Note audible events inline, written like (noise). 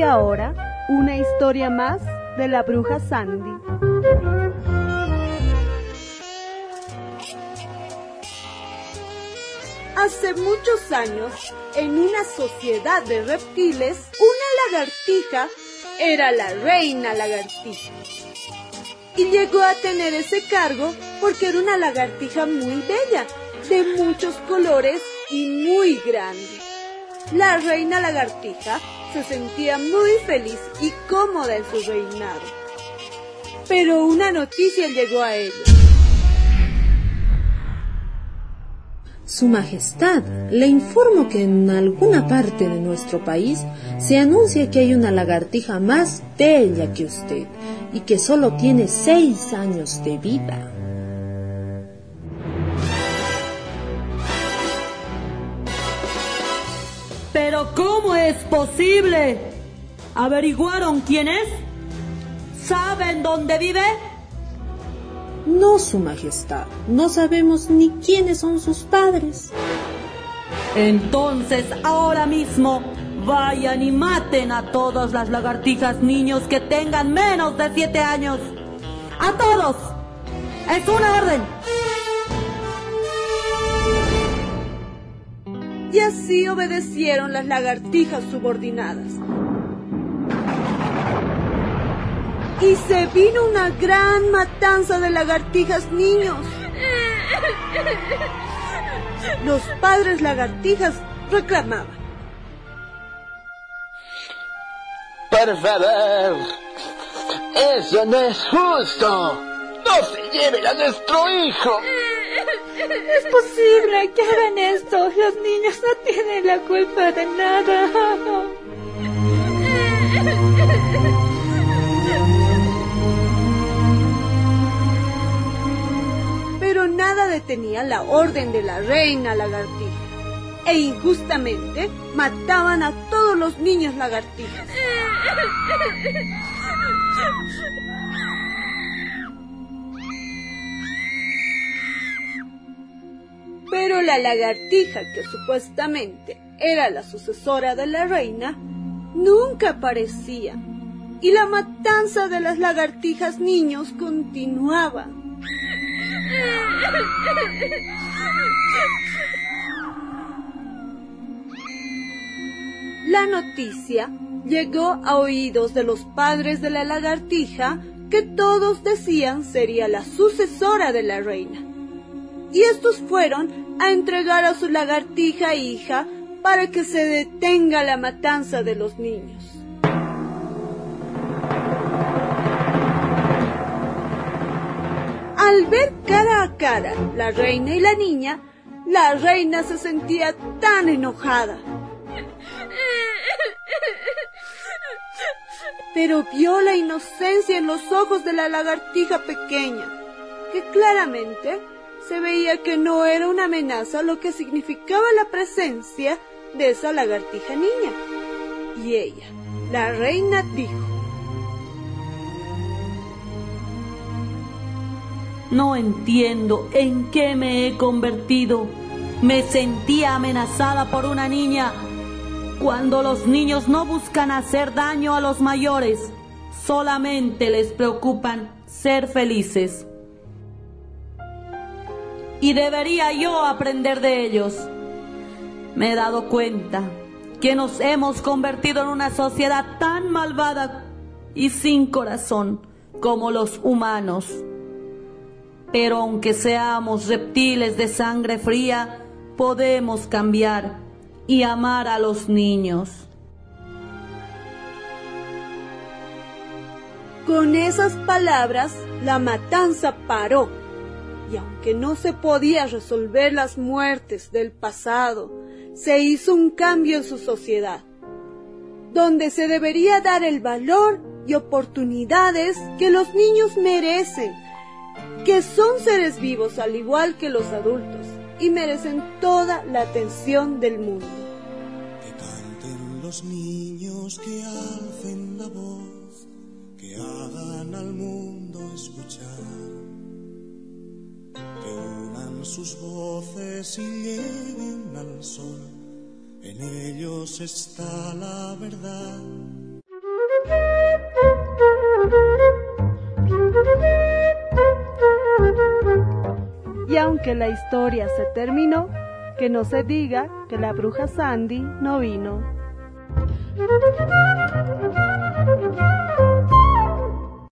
Y ahora, una historia más de la bruja Sandy. Hace muchos años, en una sociedad de reptiles, una lagartija era la reina lagartija. Y llegó a tener ese cargo porque era una lagartija muy bella, de muchos colores y muy grande. La reina lagartija se sentía muy feliz y cómoda en su reinado. Pero una noticia llegó a ella. Su Majestad, le informo que en alguna parte de nuestro país se anuncia que hay una lagartija más bella que usted y que solo tiene seis años de vida. ¿Pero cómo es posible? ¿Averiguaron quién es? ¿Saben dónde vive? No, Su Majestad, no sabemos ni quiénes son sus padres. Entonces, ahora mismo, vayan y maten a todas las lagartijas niños que tengan menos de siete años. ¡A todos! ¡Es una orden! Y así obedecieron las lagartijas subordinadas. y se vino una gran matanza de lagartijas niños. Los padres lagartijas reclamaban. Por eso no es justo. No se lleven a nuestro hijo. Es posible que hagan esto. Los niños no tienen la culpa de nada. nada detenía la orden de la reina lagartija. E injustamente mataban a todos los niños lagartijas. (laughs) Pero la lagartija, que supuestamente era la sucesora de la reina, nunca aparecía. Y la matanza de las lagartijas niños continuaba. La noticia llegó a oídos de los padres de la lagartija que todos decían sería la sucesora de la reina. Y estos fueron a entregar a su lagartija hija para que se detenga la matanza de los niños. Al ver cara a cara la reina y la niña, la reina se sentía tan enojada. Pero vio la inocencia en los ojos de la lagartija pequeña, que claramente se veía que no era una amenaza lo que significaba la presencia de esa lagartija niña. Y ella, la reina, dijo, No entiendo en qué me he convertido. Me sentía amenazada por una niña cuando los niños no buscan hacer daño a los mayores, solamente les preocupan ser felices. Y debería yo aprender de ellos. Me he dado cuenta que nos hemos convertido en una sociedad tan malvada y sin corazón como los humanos. Pero aunque seamos reptiles de sangre fría, podemos cambiar y amar a los niños. Con esas palabras, la matanza paró. Y aunque no se podía resolver las muertes del pasado, se hizo un cambio en su sociedad, donde se debería dar el valor y oportunidades que los niños merecen que son seres vivos al igual que los adultos y merecen toda la atención del mundo. Que canten los niños, que alcen la voz, que hagan al mundo escuchar, sus voces y lleguen al sol, en ellos está la verdad. Y aunque la historia se terminó, que no se diga que la bruja Sandy no vino.